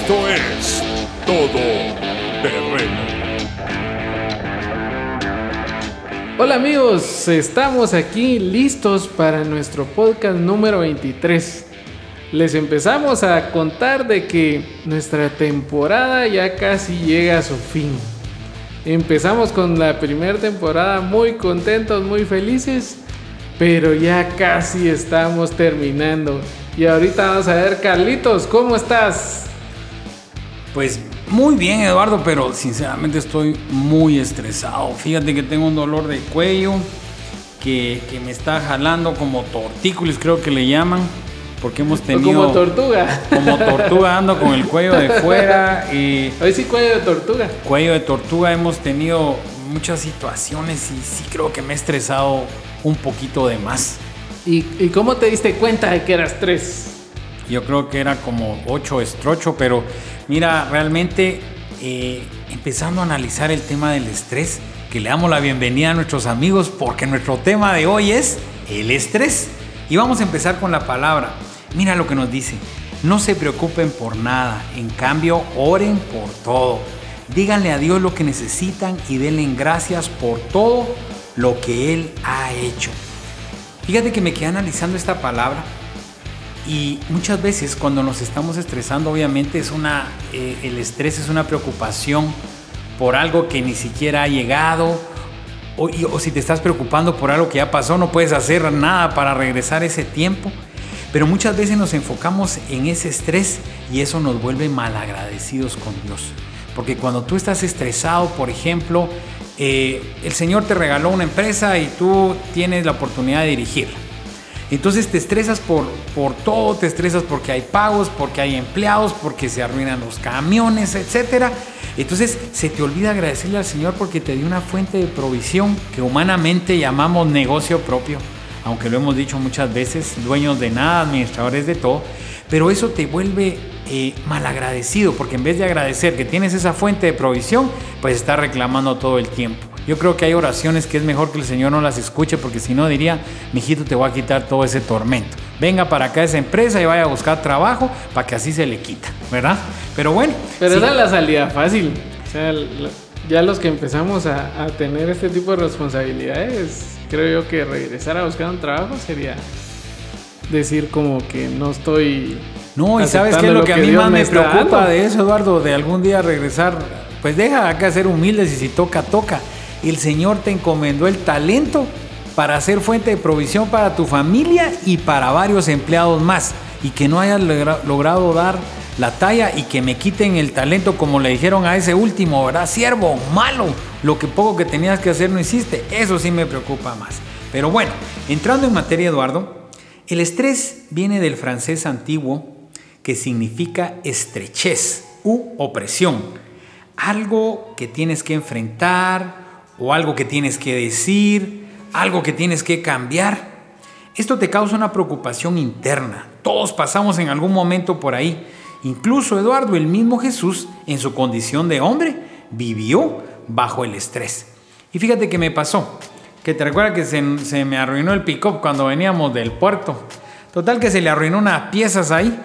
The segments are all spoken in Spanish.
Esto es Todo Terreno. Hola amigos, estamos aquí listos para nuestro podcast número 23. Les empezamos a contar de que nuestra temporada ya casi llega a su fin. Empezamos con la primera temporada muy contentos, muy felices, pero ya casi estamos terminando. Y ahorita vamos a ver, Carlitos, ¿cómo estás? Pues muy bien, Eduardo, pero sinceramente estoy muy estresado. Fíjate que tengo un dolor de cuello que, que me está jalando como tortícolis, creo que le llaman. Porque hemos tenido. como tortuga. Como tortuga ando con el cuello de fuera. Y Hoy sí, cuello de tortuga. Cuello de tortuga hemos tenido muchas situaciones y sí creo que me he estresado un poquito de más. ¿Y, y cómo te diste cuenta de que eras tres? Yo creo que era como 8 estrocho, pero mira, realmente eh, empezando a analizar el tema del estrés, que le damos la bienvenida a nuestros amigos porque nuestro tema de hoy es el estrés. Y vamos a empezar con la palabra. Mira lo que nos dice. No se preocupen por nada, en cambio oren por todo. Díganle a Dios lo que necesitan y denle gracias por todo lo que Él ha hecho. Fíjate que me quedé analizando esta palabra y muchas veces cuando nos estamos estresando, obviamente es una, eh, el estrés es una preocupación por algo que ni siquiera ha llegado o, si te estás preocupando por algo que ya pasó, no puedes hacer nada para regresar ese tiempo. Pero muchas veces nos enfocamos en ese estrés y eso nos vuelve malagradecidos con Dios. Porque cuando tú estás estresado, por ejemplo, eh, el Señor te regaló una empresa y tú tienes la oportunidad de dirigirla. Entonces te estresas por, por todo, te estresas porque hay pagos, porque hay empleados, porque se arruinan los camiones, etc. Entonces se te olvida agradecerle al Señor porque te dio una fuente de provisión que humanamente llamamos negocio propio, aunque lo hemos dicho muchas veces, dueños de nada, administradores de todo, pero eso te vuelve eh, malagradecido porque en vez de agradecer que tienes esa fuente de provisión, pues estás reclamando todo el tiempo. Yo creo que hay oraciones que es mejor que el Señor no las escuche porque si no diría, mijito, te voy a quitar todo ese tormento. Venga para acá esa empresa y vaya a buscar trabajo para que así se le quita, ¿verdad? Pero bueno. Pero sí. esa es la salida fácil. O sea, ya los que empezamos a, a tener este tipo de responsabilidades, creo yo que regresar a buscar un trabajo sería decir como que no estoy... No, y sabes qué es lo que a mí Dios más me preocupa dando. de eso, Eduardo, de algún día regresar. Pues deja acá ser humildes y si toca, toca. El Señor te encomendó el talento para ser fuente de provisión para tu familia y para varios empleados más. Y que no hayas logra- logrado dar la talla y que me quiten el talento como le dijeron a ese último, ¿verdad? Siervo, malo, lo que poco que tenías que hacer no hiciste. Eso sí me preocupa más. Pero bueno, entrando en materia, Eduardo, el estrés viene del francés antiguo que significa estrechez u opresión. Algo que tienes que enfrentar o algo que tienes que decir, algo que tienes que cambiar. Esto te causa una preocupación interna. Todos pasamos en algún momento por ahí. Incluso Eduardo, el mismo Jesús, en su condición de hombre, vivió bajo el estrés. Y fíjate que me pasó, que te recuerda que se, se me arruinó el pick-up cuando veníamos del puerto. Total que se le arruinó unas piezas ahí.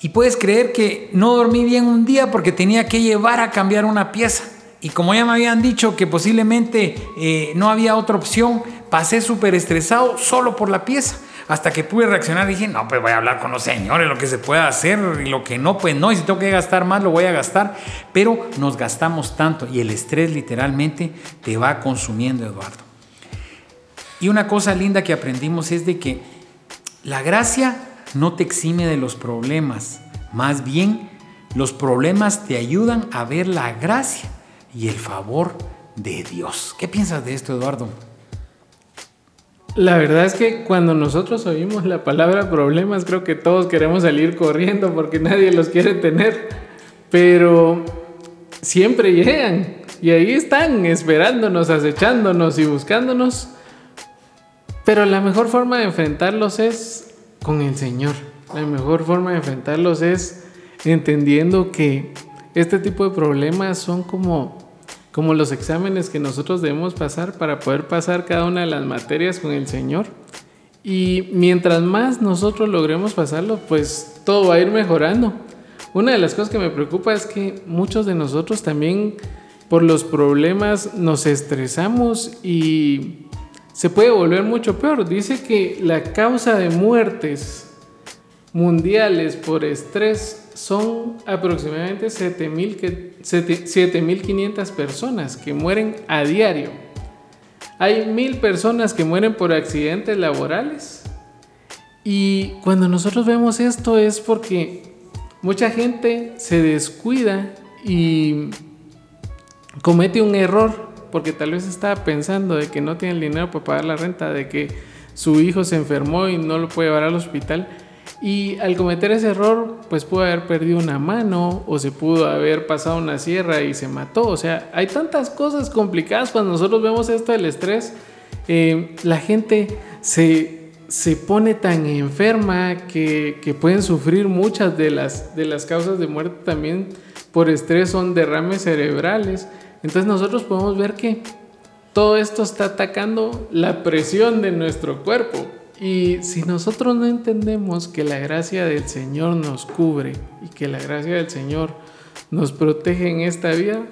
Y puedes creer que no dormí bien un día porque tenía que llevar a cambiar una pieza. Y como ya me habían dicho que posiblemente eh, no había otra opción, pasé súper estresado solo por la pieza. Hasta que pude reaccionar dije, no, pues voy a hablar con los señores, lo que se pueda hacer y lo que no, pues no. Y si tengo que gastar más, lo voy a gastar. Pero nos gastamos tanto y el estrés literalmente te va consumiendo, Eduardo. Y una cosa linda que aprendimos es de que la gracia no te exime de los problemas, más bien los problemas te ayudan a ver la gracia y el favor de Dios. ¿Qué piensas de esto, Eduardo? La verdad es que cuando nosotros oímos la palabra problemas, creo que todos queremos salir corriendo porque nadie los quiere tener. Pero siempre llegan y ahí están esperándonos, acechándonos y buscándonos. Pero la mejor forma de enfrentarlos es con el Señor. La mejor forma de enfrentarlos es entendiendo que este tipo de problemas son como, como los exámenes que nosotros debemos pasar para poder pasar cada una de las materias con el Señor. Y mientras más nosotros logremos pasarlo, pues todo va a ir mejorando. una de las cosas que me preocupa es que muchos de nosotros también por los problemas nos estresamos y se puede volver mucho peor. Dice que la causa de muertes mundiales por estrés son aproximadamente 7.500 personas que mueren a diario. Hay mil personas que mueren por accidentes laborales. Y cuando nosotros vemos esto es porque mucha gente se descuida y comete un error porque tal vez estaba pensando de que no tiene el dinero para pagar la renta, de que su hijo se enfermó y no lo puede llevar al hospital. Y al cometer ese error, pues pudo haber perdido una mano o se pudo haber pasado una sierra y se mató. O sea, hay tantas cosas complicadas cuando nosotros vemos esto del estrés. Eh, la gente se, se, pone tan enferma que, que, pueden sufrir muchas de las, de las causas de muerte también por estrés, son derrames cerebrales. Entonces nosotros podemos ver que todo esto está atacando la presión de nuestro cuerpo. Y si nosotros no entendemos que la gracia del Señor nos cubre y que la gracia del Señor nos protege en esta vida,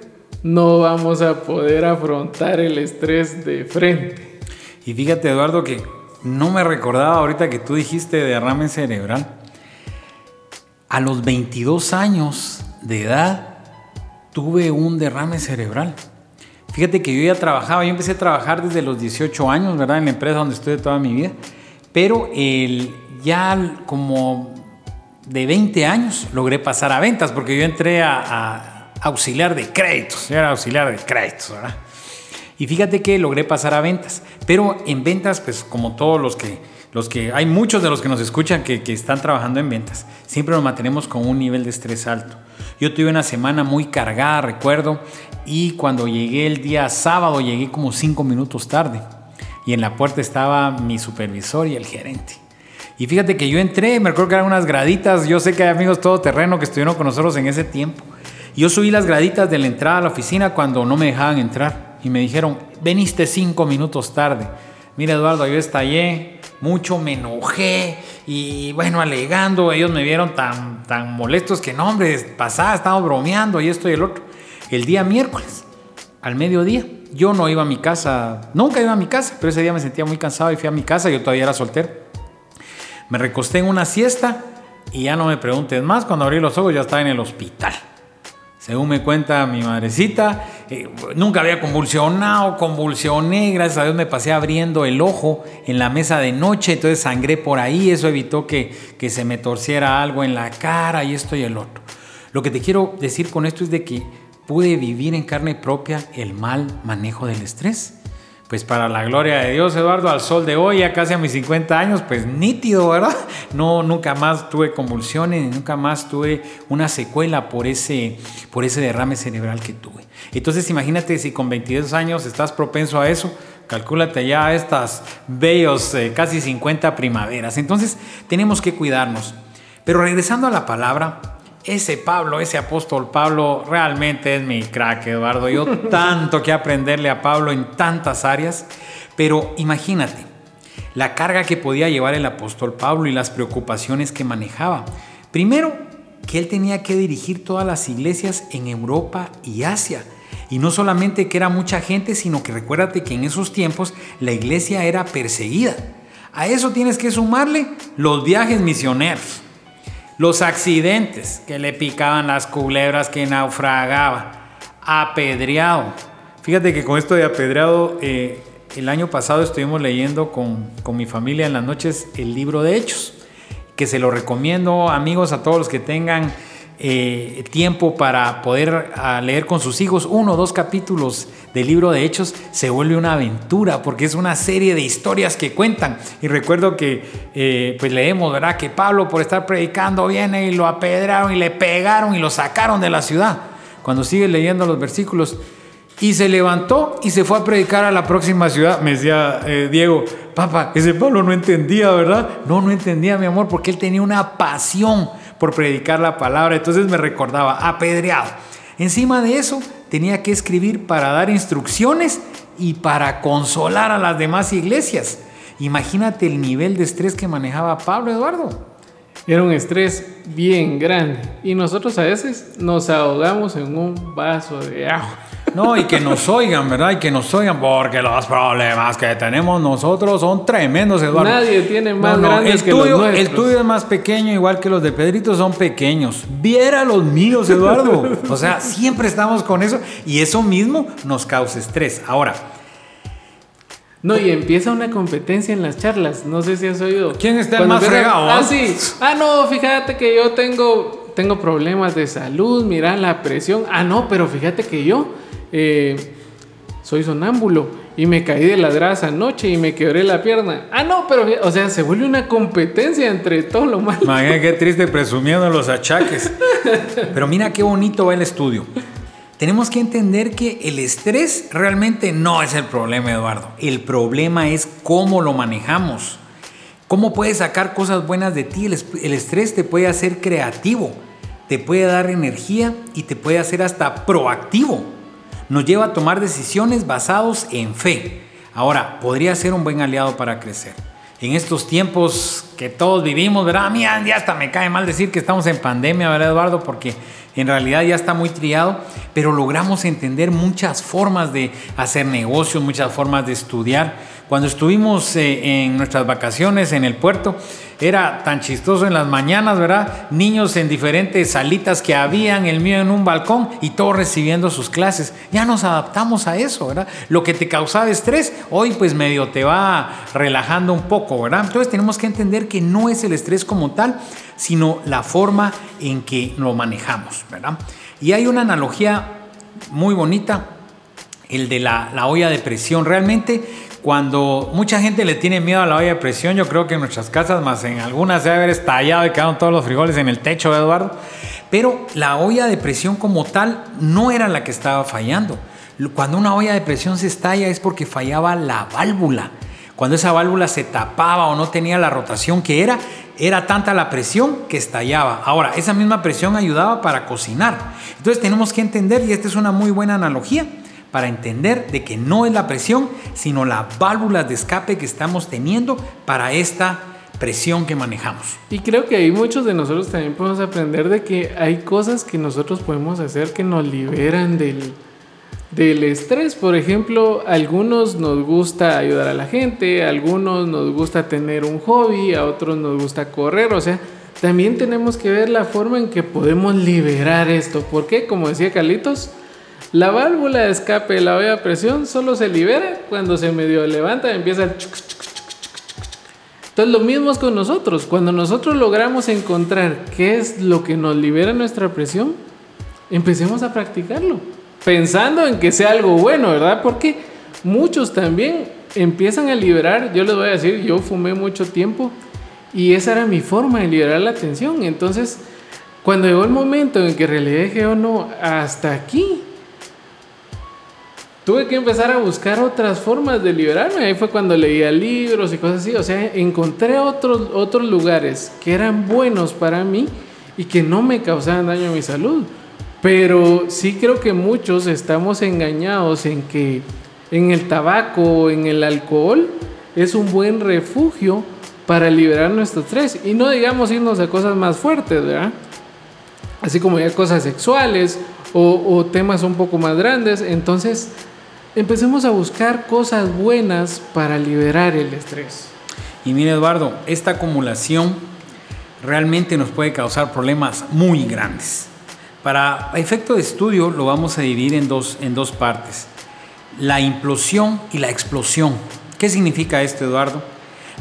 no vamos a poder afrontar el estrés de frente. Y fíjate Eduardo que no me recordaba ahorita que tú dijiste derrame cerebral. A los 22 años de edad tuve un derrame cerebral. Fíjate que yo ya trabajaba, yo empecé a trabajar desde los 18 años, ¿verdad? En la empresa donde estuve toda mi vida. Pero el, ya como de 20 años logré pasar a ventas porque yo entré a, auxiliar de créditos. Yo era auxiliar de créditos, ¿verdad? Y fíjate que logré pasar a ventas. Pero en ventas, pues como todos los que, los que hay muchos de los que nos escuchan que, que están trabajando en ventas, siempre nos mantenemos con un nivel de estrés alto. Yo tuve una semana muy cargada, recuerdo, y cuando llegué el día sábado llegué como cinco minutos tarde y en la puerta estaba mi supervisor y el gerente. Y fíjate que yo entré, me acuerdo que eran unas graditas, yo sé que hay amigos todoterreno que estuvieron con nosotros en ese tiempo. Yo subí las graditas de la entrada a la oficina cuando no me dejaban entrar y me dijeron, veniste cinco minutos tarde. Mira Eduardo, yo estallé, mucho me enojé y bueno, alegando, ellos me vieron tan, tan molestos que no, hombre, pasada, estamos bromeando y esto y el otro. El día miércoles, al mediodía, yo no iba a mi casa, nunca iba a mi casa, pero ese día me sentía muy cansado y fui a mi casa, yo todavía era soltero. Me recosté en una siesta y ya no me preguntes más, cuando abrí los ojos ya estaba en el hospital. Según me cuenta mi madrecita, eh, nunca había convulsionado, convulsioné, gracias a Dios me pasé abriendo el ojo en la mesa de noche, entonces sangré por ahí, eso evitó que, que se me torciera algo en la cara y esto y el otro. Lo que te quiero decir con esto es de que pude vivir en carne propia el mal manejo del estrés. Pues para la gloria de Dios, Eduardo, al sol de hoy, ya casi a mis 50 años, pues nítido, ¿verdad? No, nunca más tuve convulsiones, nunca más tuve una secuela por ese, por ese derrame cerebral que tuve. Entonces imagínate si con 22 años estás propenso a eso, calcúlate ya estas bellos eh, casi 50 primaveras. Entonces tenemos que cuidarnos. Pero regresando a la palabra, ese Pablo, ese apóstol Pablo, realmente es mi crack, Eduardo. Yo tanto que aprenderle a Pablo en tantas áreas, pero imagínate la carga que podía llevar el apóstol Pablo y las preocupaciones que manejaba. Primero, que él tenía que dirigir todas las iglesias en Europa y Asia. Y no solamente que era mucha gente, sino que recuérdate que en esos tiempos la iglesia era perseguida. A eso tienes que sumarle los viajes misioneros los accidentes que le picaban las culebras que naufragaba. Apedreado. Fíjate que con esto de apedreado, eh, el año pasado estuvimos leyendo con, con mi familia en las noches el libro de Hechos, que se lo recomiendo amigos a todos los que tengan eh, tiempo para poder leer con sus hijos uno o dos capítulos del libro de Hechos, se vuelve una aventura porque es una serie de historias que cuentan. Y recuerdo que eh, pues leemos, ¿verdad? Que Pablo por estar predicando viene y lo apedraron y le pegaron y lo sacaron de la ciudad. Cuando sigue leyendo los versículos, y se levantó y se fue a predicar a la próxima ciudad. Me decía eh, Diego, papá, ese Pablo no entendía, ¿verdad? No, no entendía, mi amor, porque él tenía una pasión por predicar la palabra. Entonces me recordaba, apedreado. Encima de eso, tenía que escribir para dar instrucciones y para consolar a las demás iglesias. Imagínate el nivel de estrés que manejaba Pablo Eduardo. era un estrés bien grande. Y nosotros a veces nos ahogamos en un vaso de agua. No, y que nos oigan, ¿verdad? Y que nos oigan, porque los problemas que tenemos nosotros son tremendos, Eduardo. Nadie tiene más grandes el que tuyo, los. El tuyo es más pequeño, igual que los de Pedrito son pequeños. Viera los míos, Eduardo. o sea, siempre estamos con eso y eso mismo nos causa estrés. Ahora, No, y empieza una competencia en las charlas. No sé si has oído. ¿Quién está el más fregado, ah? sí. Ah, no, fíjate que yo tengo, tengo problemas de salud. Mira la presión. Ah, no, pero fíjate que yo eh, soy sonámbulo y me caí de las gradas anoche y me quebré la pierna. Ah, no, pero, o sea, se vuelve una competencia entre todo lo malo. Imagínate qué triste presumiendo los achaques. Pero mira qué bonito va el estudio. Tenemos que entender que el estrés realmente no es el problema, Eduardo. El problema es cómo lo manejamos. ¿Cómo puedes sacar cosas buenas de ti? El estrés te puede hacer creativo, te puede dar energía y te puede hacer hasta proactivo. Nos lleva a tomar decisiones basados en fe. Ahora, podría ser un buen aliado para crecer. En estos tiempos que todos vivimos, ¿verdad? A mí ya hasta me cae mal decir que estamos en pandemia, ¿verdad, Eduardo? Porque en realidad ya está muy triado, pero logramos entender muchas formas de hacer negocios, muchas formas de estudiar. Cuando estuvimos eh, en nuestras vacaciones en el puerto, era tan chistoso en las mañanas, ¿verdad? Niños en diferentes salitas que habían, el mío en un balcón y todos recibiendo sus clases. Ya nos adaptamos a eso, ¿verdad? Lo que te causaba estrés, hoy pues medio te va relajando un poco, ¿verdad? Entonces tenemos que entender que no es el estrés como tal, sino la forma en que lo manejamos, ¿verdad? Y hay una analogía muy bonita, el de la, la olla de presión. Realmente, cuando mucha gente le tiene miedo a la olla de presión, yo creo que en nuestras casas, más en algunas, se debe haber estallado y quedaron todos los frijoles en el techo, Eduardo. Pero la olla de presión como tal no era la que estaba fallando. Cuando una olla de presión se estalla es porque fallaba la válvula. Cuando esa válvula se tapaba o no tenía la rotación que era, era tanta la presión que estallaba. Ahora, esa misma presión ayudaba para cocinar. Entonces tenemos que entender, y esta es una muy buena analogía, para entender de que no es la presión, sino las válvulas de escape que estamos teniendo para esta presión que manejamos. Y creo que ahí muchos de nosotros también podemos aprender de que hay cosas que nosotros podemos hacer que nos liberan del, del estrés. Por ejemplo, algunos nos gusta ayudar a la gente, a algunos nos gusta tener un hobby, a otros nos gusta correr. O sea, también tenemos que ver la forma en que podemos liberar esto. Porque, como decía Carlitos, la válvula de escape de la olla a presión solo se libera cuando se medio levanta y empieza el chuc, chuc, chuc. Entonces lo mismo es con nosotros. Cuando nosotros logramos encontrar qué es lo que nos libera nuestra presión, empecemos a practicarlo. Pensando en que sea algo bueno, ¿verdad? Porque muchos también empiezan a liberar, yo les voy a decir, yo fumé mucho tiempo y esa era mi forma de liberar la tensión. Entonces, cuando llegó el momento en que realidad dije, oh no, hasta aquí, tuve que empezar a buscar otras formas de liberarme. Ahí fue cuando leía libros y cosas así. O sea, encontré otros, otros lugares que eran buenos para mí y que no me causaban daño a mi salud. Pero sí creo que muchos estamos engañados en que en el tabaco, en el alcohol, es un buen refugio para liberar nuestro estrés. Y no digamos irnos a cosas más fuertes, ¿verdad? Así como ya cosas sexuales o, o temas un poco más grandes. Entonces, empecemos a buscar cosas buenas para liberar el estrés. Y mire Eduardo, esta acumulación realmente nos puede causar problemas muy grandes. Para efecto de estudio lo vamos a dividir en dos, en dos partes. La implosión y la explosión. ¿Qué significa esto, Eduardo?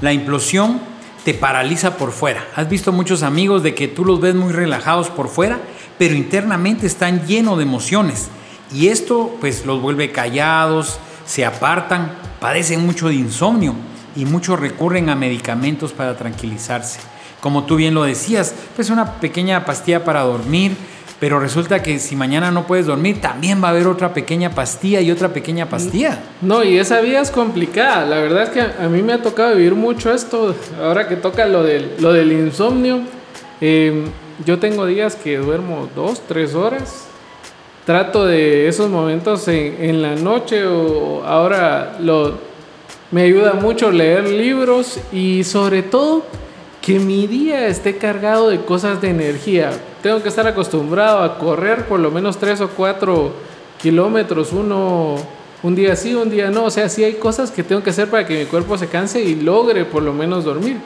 La implosión te paraliza por fuera. Has visto muchos amigos de que tú los ves muy relajados por fuera, pero internamente están llenos de emociones. Y esto pues los vuelve callados, se apartan, padecen mucho de insomnio y muchos recurren a medicamentos para tranquilizarse. Como tú bien lo decías, pues una pequeña pastilla para dormir, pero resulta que si mañana no puedes dormir, también va a haber otra pequeña pastilla y otra pequeña pastilla. No, y esa vida es complicada. La verdad es que a mí me ha tocado vivir mucho esto. Ahora que toca lo del, lo del insomnio, eh, yo tengo días que duermo dos, tres horas. Trato de esos momentos en, en la noche o ahora lo, me ayuda mucho leer libros y sobre todo que mi día esté cargado de cosas de energía. Tengo que estar acostumbrado a correr por lo menos 3 o 4 kilómetros, uno un día sí, un día no. O sea, sí hay cosas que tengo que hacer para que mi cuerpo se canse y logre por lo menos dormir.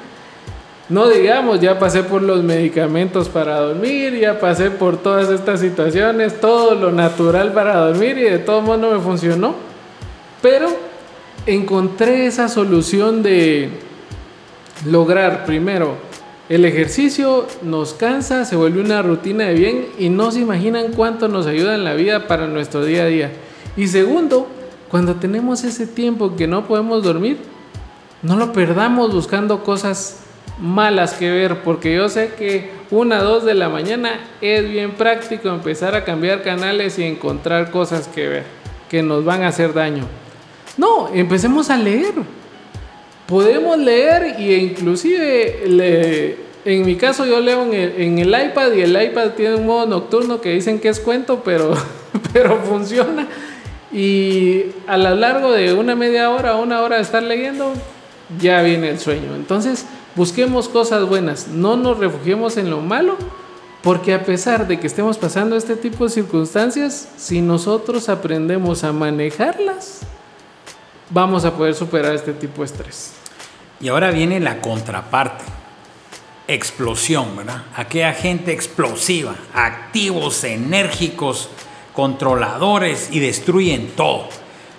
No digamos, ya pasé por los medicamentos para dormir, ya pasé por todas estas situaciones, todo lo natural para dormir y de todo modo no me funcionó. Pero encontré esa solución de lograr primero el ejercicio nos cansa, se vuelve una rutina de bien y no se imaginan cuánto nos ayuda en la vida para nuestro día a día. Y segundo, cuando tenemos ese tiempo que no podemos dormir, no lo perdamos buscando cosas malas que ver, porque yo sé que una, dos de la mañana es bien práctico empezar a cambiar canales y encontrar cosas que ver, que nos van a hacer daño. No, empecemos a leer. Podemos leer y inclusive en mi caso yo leo en el, en el, iPad y el iPad tiene un modo nocturno que dicen que es cuento, pero, pero funciona. Y a lo largo de una media hora una hora de estar leyendo, ya viene el sueño. Entonces, busquemos cosas buenas, no nos refugiemos en lo malo, porque a pesar de que estemos pasando este tipo de circunstancias, si nosotros aprendemos a manejarlas, vamos a poder superar este tipo de estrés. Y ahora viene la contraparte. Explosión, ¿verdad? Aquella gente explosiva, activos, enérgicos, controladores y destruyen todo.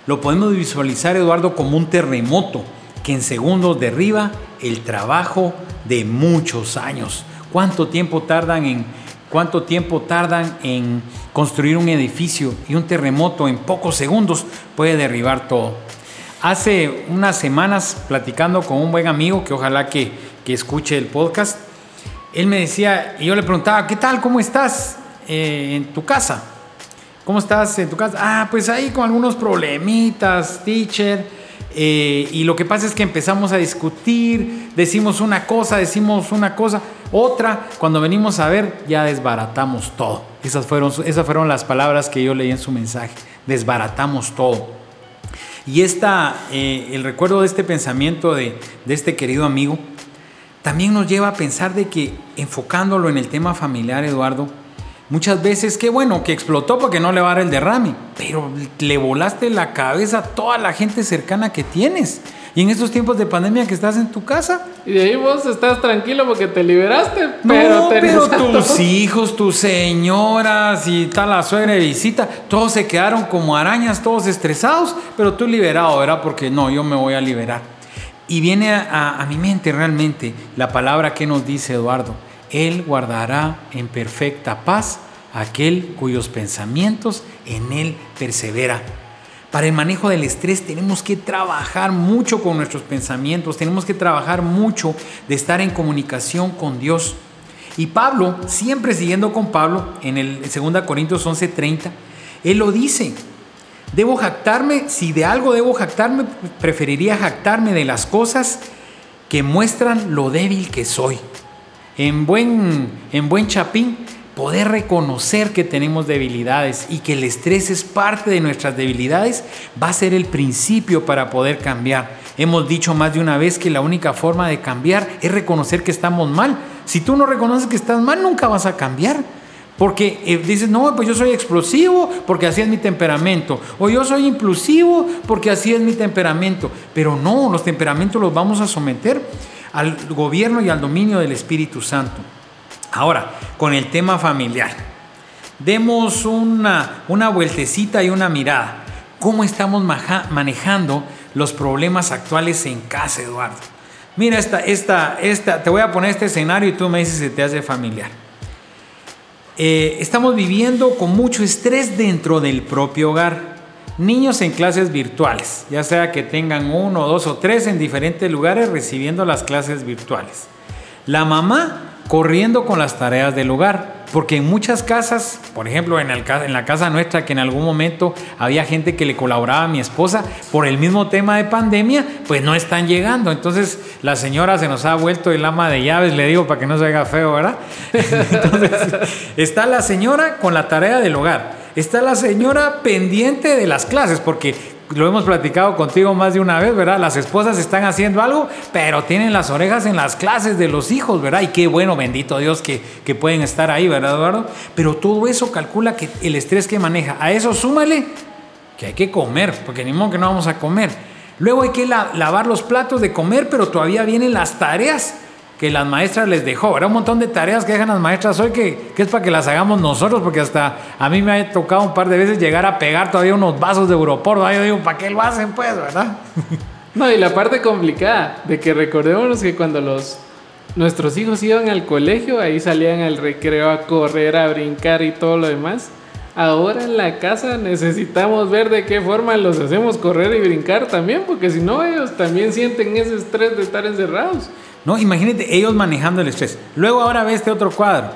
Lo podemos visualizar, Eduardo, como un terremoto que en segundos derriba el trabajo de muchos años. ¿Cuánto tiempo tardan en cuánto tiempo tardan en construir un edificio y un terremoto en pocos segundos puede derribar todo? Hace unas semanas platicando con un buen amigo que ojalá que, que escuche el podcast, él me decía, y yo le preguntaba, ¿qué tal? ¿Cómo estás eh, en tu casa? ¿Cómo estás en tu casa? Ah, pues ahí con algunos problemitas, teacher. Eh, y lo que pasa es que empezamos a discutir, decimos una cosa, decimos una cosa, otra. Cuando venimos a ver, ya desbaratamos todo. Esas fueron, esas fueron las palabras que yo leí en su mensaje. Desbaratamos todo. Y esta, eh, el recuerdo de este pensamiento de, de este querido amigo también nos lleva a pensar de que enfocándolo en el tema familiar, Eduardo, Muchas veces, qué bueno que explotó porque no le va a dar el derrame, pero le volaste la cabeza a toda la gente cercana que tienes. Y en estos tiempos de pandemia que estás en tu casa. Y de ahí vos estás tranquilo porque te liberaste. Pero, no, pero tus hijos, tus señoras y tal la suegra de visita, todos se quedaron como arañas, todos estresados, pero tú liberado, ¿verdad? Porque no, yo me voy a liberar. Y viene a, a mi mente realmente la palabra que nos dice Eduardo él guardará en perfecta paz aquel cuyos pensamientos en Él persevera. Para el manejo del estrés tenemos que trabajar mucho con nuestros pensamientos, tenemos que trabajar mucho de estar en comunicación con Dios. Y Pablo, siempre siguiendo con Pablo, en el 2 Corintios 11:30, él lo dice, debo jactarme, si de algo debo jactarme, preferiría jactarme de las cosas que muestran lo débil que soy en buen, en buen chapín, poder reconocer que tenemos debilidades y que el estrés es parte de nuestras debilidades va a ser el principio para poder cambiar. Hemos dicho más de una vez que la única forma de cambiar es reconocer que estamos mal. Si tú no reconoces que estás mal, nunca vas a cambiar. Porque eh, dices, no, pues yo soy explosivo porque así es mi temperamento. O yo soy impulsivo porque así es mi temperamento. Pero no, los temperamentos los vamos a someter al gobierno y al dominio del Espíritu Santo. Ahora, con el tema familiar, demos una, una vueltecita y una mirada. ¿Cómo estamos manejando los problemas actuales en casa, Eduardo? Mira, esta, esta, esta, te voy a poner este escenario y tú me dices si te hace familiar. Eh, estamos viviendo con mucho estrés dentro del propio hogar. Niños en clases virtuales, ya sea que tengan uno, dos o tres en diferentes lugares recibiendo las clases virtuales. La mamá corriendo con las tareas del hogar, porque en muchas casas, por ejemplo en, la casa nuestra que en algún momento había gente que le colaboraba a mi esposa por el mismo tema de pandemia, pues no están llegando. Entonces la señora se nos ha vuelto el ama de llaves, le digo para que no se haga feo, ¿verdad? Entonces está la señora con la tarea del hogar está la señora pendiente de las clases, porque lo hemos platicado contigo más de una vez, ¿verdad? Las esposas están haciendo algo, pero tienen las orejas en las clases de los hijos, ¿verdad? Y qué bueno, bendito Dios, que, que pueden estar ahí, ¿verdad, Eduardo? Pero todo eso calcula que el estrés que maneja. A eso súmale que hay que comer, porque ni modo que no vamos a comer. Luego hay que lavar los platos de comer, pero todavía vienen las tareas que las maestras les dejó. Era un montón de tareas que dejan las maestras hoy que, que, es para que las hagamos nosotros, porque hasta a mí me ha tocado un par de veces llegar a pegar todavía unos vasos de Europor. Yo digo, ¿para qué lo hacen pues, verdad? No, y la parte complicada de que recordémonos que cuando los nuestros hijos iban al colegio, ahí salían al recreo a correr, a brincar y todo lo demás. Ahora en la casa necesitamos ver de qué forma los hacemos correr y brincar también, porque si no ellos también sienten ese estrés de estar encerrados. No, imagínate ellos manejando el estrés. Luego ahora ve este otro cuadro.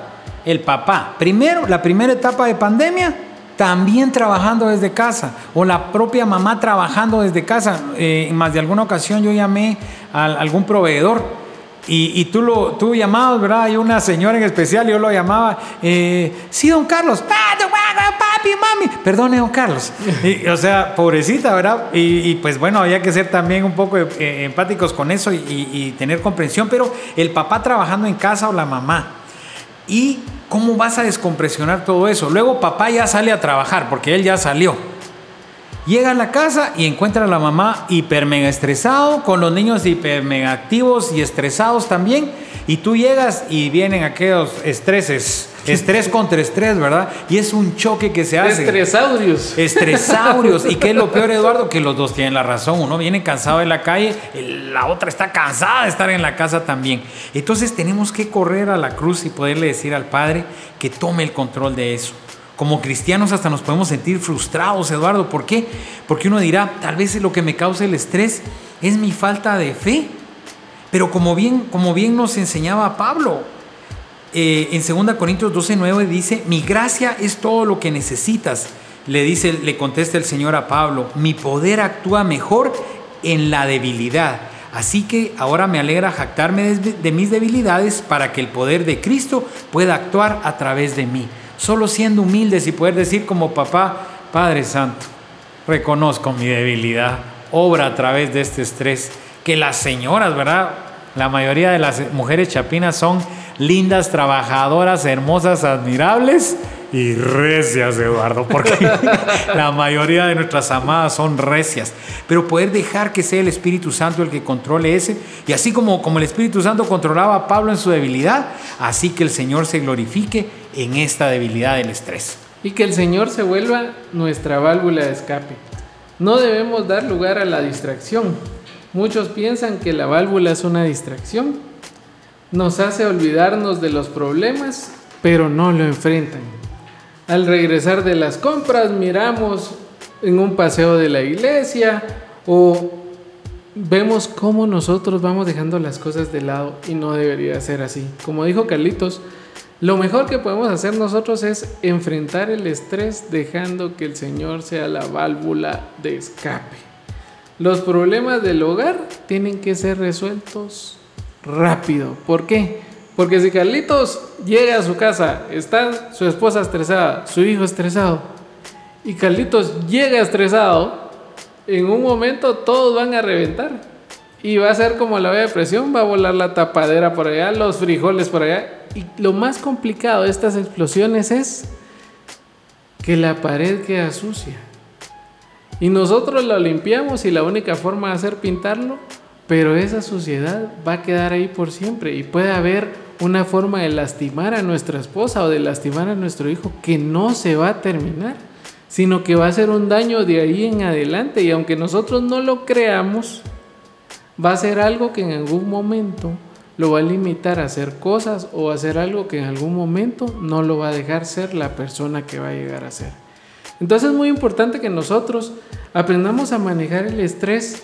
El papá. Primero, la primera etapa de pandemia, también trabajando desde casa. O la propia mamá trabajando desde casa. Eh, más de alguna ocasión yo llamé a algún proveedor y, tú, lo, tú llamabas, ¿verdad? Hay una señora en especial, yo lo llamaba, eh, sí, don Carlos, papi, mami, perdone, don Carlos. o sea, pobrecita, ¿verdad? Y, pues bueno, había que ser también un poco eh, empáticos con eso y tener comprensión, pero el papá trabajando en casa o la mamá. ¿Y cómo vas a descompresionar todo eso? Luego papá ya sale a trabajar, porque él ya salió. Llega a la casa y encuentra a la mamá hiper mega estresado, con los niños hiper mega activos y estresados también. Y tú llegas y vienen aquellos estreses, estrés contra estrés, ¿verdad? Y es un choque que se hace. Estresaurios. Estresaurios. ¿Y qué es lo peor, Eduardo? Que los dos tienen la razón. Uno viene cansado de la calle, la otra está cansada de estar en la casa también. Entonces tenemos que correr a la cruz y poderle decir al Padre que tome el control de eso. Como cristianos hasta nos podemos sentir frustrados, Eduardo. ¿Por qué? Porque uno dirá, tal vez lo que me causa el estrés es mi falta de fe. Pero como bien, como bien nos enseñaba Pablo, eh, en 2 Corintios 12, 9 dice, mi gracia es todo lo que necesitas. Le dice, le contesta el Señor a Pablo, mi poder actúa mejor en la debilidad. Así que ahora me alegra jactarme de mis debilidades para que el poder de Cristo pueda actuar a través de mí. Solo siendo humildes y poder decir como papá, Padre Santo, reconozco mi debilidad, obra a través de este estrés, que las señoras, ¿verdad? La mayoría de las mujeres chapinas son lindas, trabajadoras, hermosas, admirables y recias, Eduardo, porque la mayoría de nuestras amadas son recias. Pero poder dejar que sea el Espíritu Santo el que controle ese, y así como, como el Espíritu Santo controlaba a Pablo en su debilidad, así que el Señor se glorifique en esta debilidad del estrés. Y que el Señor se vuelva nuestra válvula de escape. No debemos dar lugar a la distracción. Muchos piensan que la válvula es una distracción. Nos hace olvidarnos de los problemas, pero no lo enfrentan. Al regresar de las compras miramos en un paseo de la iglesia o vemos cómo nosotros vamos dejando las cosas de lado y no debería ser así. Como dijo Carlitos, lo mejor que podemos hacer nosotros es enfrentar el estrés dejando que el Señor sea la válvula de escape. Los problemas del hogar tienen que ser resueltos rápido. ¿Por qué? Porque si Carlitos llega a su casa, está su esposa estresada, su hijo estresado, y Carlitos llega estresado, en un momento todos van a reventar. Y va a ser como la olla de presión, va a volar la tapadera por allá, los frijoles por allá, y lo más complicado de estas explosiones es que la pared queda sucia. Y nosotros la limpiamos y la única forma de hacer pintarlo, pero esa suciedad va a quedar ahí por siempre. Y puede haber una forma de lastimar a nuestra esposa o de lastimar a nuestro hijo que no se va a terminar, sino que va a ser un daño de ahí en adelante. Y aunque nosotros no lo creamos, va a ser algo que en algún momento lo va a limitar a hacer cosas o a hacer algo que en algún momento no lo va a dejar ser la persona que va a llegar a ser. Entonces es muy importante que nosotros aprendamos a manejar el estrés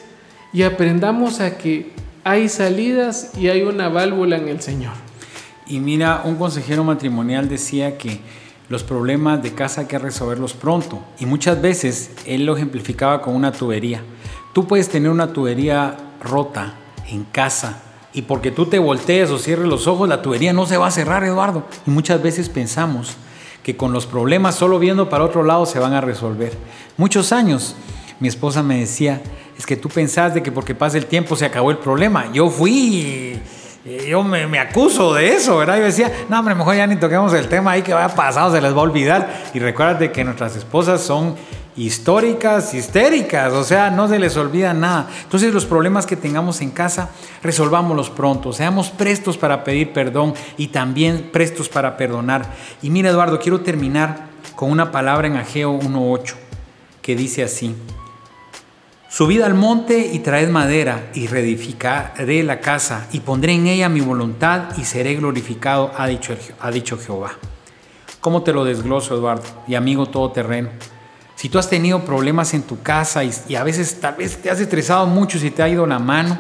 y aprendamos a que hay salidas y hay una válvula en el Señor. Y mira, un consejero matrimonial decía que los problemas de casa hay que resolverlos pronto. Y muchas veces él lo ejemplificaba con una tubería. Tú puedes tener una tubería rota en casa y porque tú te voltees o cierres los ojos, la tubería no se va a cerrar, Eduardo. Y muchas veces pensamos que con los problemas solo viendo para otro lado se van a resolver. Muchos años mi esposa me decía, es que tú pensás de que porque pasa el tiempo se acabó el problema. Yo fui, yo me, me, acuso de eso, ¿verdad? Yo decía, no, hombre, mejor ya ni toquemos el tema ahí que vaya pasado, se les va a olvidar. Y recuérdate que nuestras esposas son históricas, histéricas, o sea, no se les olvida nada. Entonces los problemas que tengamos en casa, resolvámoslos pronto, seamos prestos para pedir perdón y también prestos para perdonar. Y mira Eduardo, quiero terminar con una palabra en Ageo 1.8 que dice así. Subid al monte y traed madera y reedificaré la casa y pondré en ella mi voluntad y seré glorificado, ha dicho, ha dicho Jehová. ¿Cómo te lo desgloso, Eduardo? Y amigo todoterreno. Si tú has tenido problemas en tu casa y, a veces tal vez te has estresado mucho si te ha ido la mano,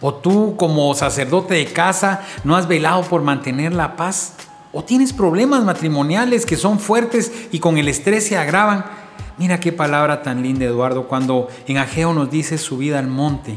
o tú como sacerdote de casa no has velado por mantener la paz, o tienes problemas matrimoniales que son fuertes y con el estrés se agravan, Mira qué palabra tan linda, Eduardo, cuando en Ageo nos dice subida al monte.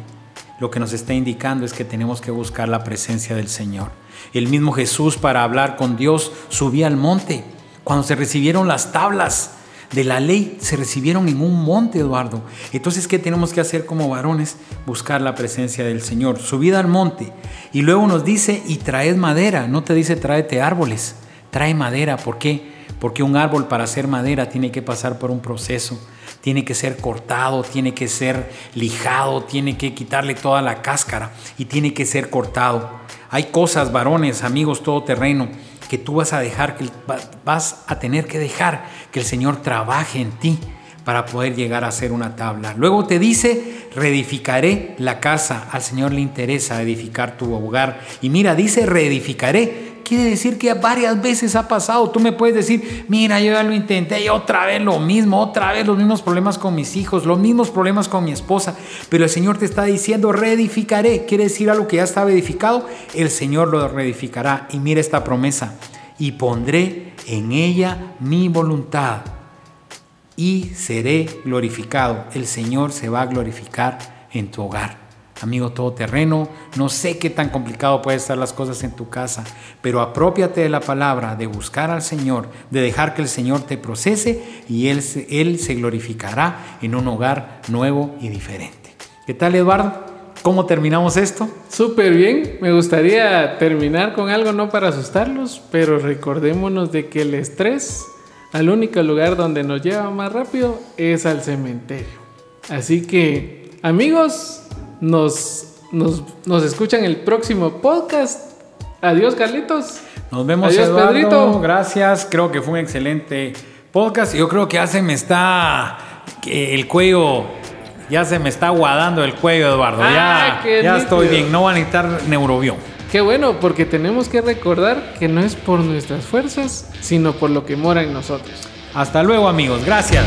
Lo que nos está indicando es que tenemos que buscar la presencia del Señor. El mismo Jesús para hablar con Dios subía al monte. Cuando se recibieron las tablas de la ley, se recibieron en un monte, Eduardo. Entonces, ¿qué tenemos que hacer como varones? Buscar la presencia del Señor. Subida al monte. Y luego nos dice, y traed madera. No te dice, tráete árboles. Trae madera. ¿Por qué? porque un árbol para hacer madera tiene que pasar por un proceso, tiene que ser cortado, tiene que ser lijado, tiene que quitarle toda la cáscara y tiene que ser cortado. Hay cosas, varones, amigos todoterreno, que tú vas a dejar, que vas a tener que dejar que el Señor trabaje en ti para poder llegar a ser una tabla. Luego te dice, reedificaré la casa. Al Señor le interesa edificar tu hogar. Y mira, dice, reedificaré quiere decir que varias veces ha pasado. Tú me puedes decir, mira, yo ya lo intenté y otra vez lo mismo, otra vez los mismos problemas con mis hijos, los mismos problemas con mi esposa. Pero el Señor te está diciendo, reedificaré. Quiere decir algo que ya estaba edificado, el Señor lo reedificará. Y mira esta promesa, y pondré en ella mi voluntad y seré glorificado. El Señor se va a glorificar en tu hogar amigo todoterreno, no sé qué tan complicado pueden estar las cosas en tu casa, pero apropiate de la palabra, de buscar al Señor, de dejar que el Señor te procese y Él, Él se glorificará en un hogar nuevo y diferente. ¿Qué tal, Eduardo? ¿Cómo terminamos esto? Súper bien. Me gustaría terminar con algo no para asustarlos, pero recordémonos de que el estrés al único lugar donde nos lleva más rápido es al cementerio. Así que, amigos, nos, nos, escuchan el próximo podcast. Adiós, Carlitos. Nos vemos, Adiós, Eduardo. Gracias. Creo que fue un excelente podcast. Yo creo que ya se me está el cuello, ya se me está aguadando el cuello, Eduardo. ya, ah, ya estoy bien. No va a necesitar neurobión. Qué bueno, porque tenemos que recordar que no es por nuestras fuerzas, sino por lo que mora en nosotros. Hasta luego, amigos. Gracias.